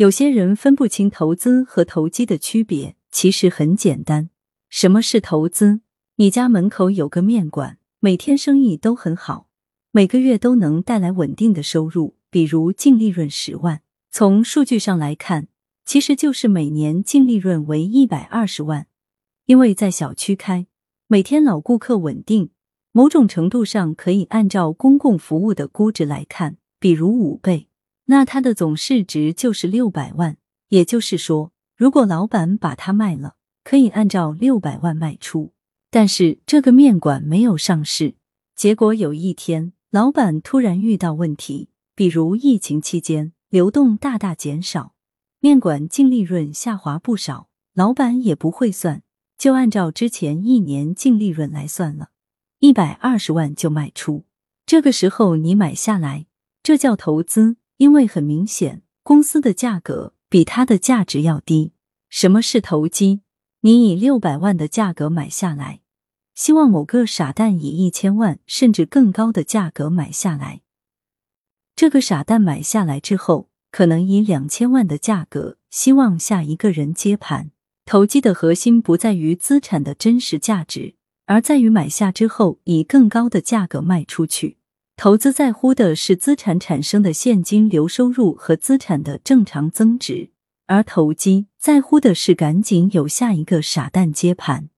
有些人分不清投资和投机的区别，其实很简单。什么是投资？你家门口有个面馆，每天生意都很好，每个月都能带来稳定的收入，比如净利润十万。从数据上来看，其实就是每年净利润为一百二十万。因为在小区开，每天老顾客稳定，某种程度上可以按照公共服务的估值来看，比如五倍。那它的总市值就是六百万，也就是说，如果老板把它卖了，可以按照六百万卖出。但是这个面馆没有上市，结果有一天，老板突然遇到问题，比如疫情期间流动大大减少，面馆净利润下滑不少，老板也不会算，就按照之前一年净利润来算了，一百二十万就卖出。这个时候你买下来，这叫投资。因为很明显，公司的价格比它的价值要低。什么是投机？你以六百万的价格买下来，希望某个傻蛋以一千万甚至更高的价格买下来。这个傻蛋买下来之后，可能以两千万的价格，希望下一个人接盘。投机的核心不在于资产的真实价值，而在于买下之后以更高的价格卖出去。投资在乎的是资产产生的现金流收入和资产的正常增值，而投机在乎的是赶紧有下一个傻蛋接盘。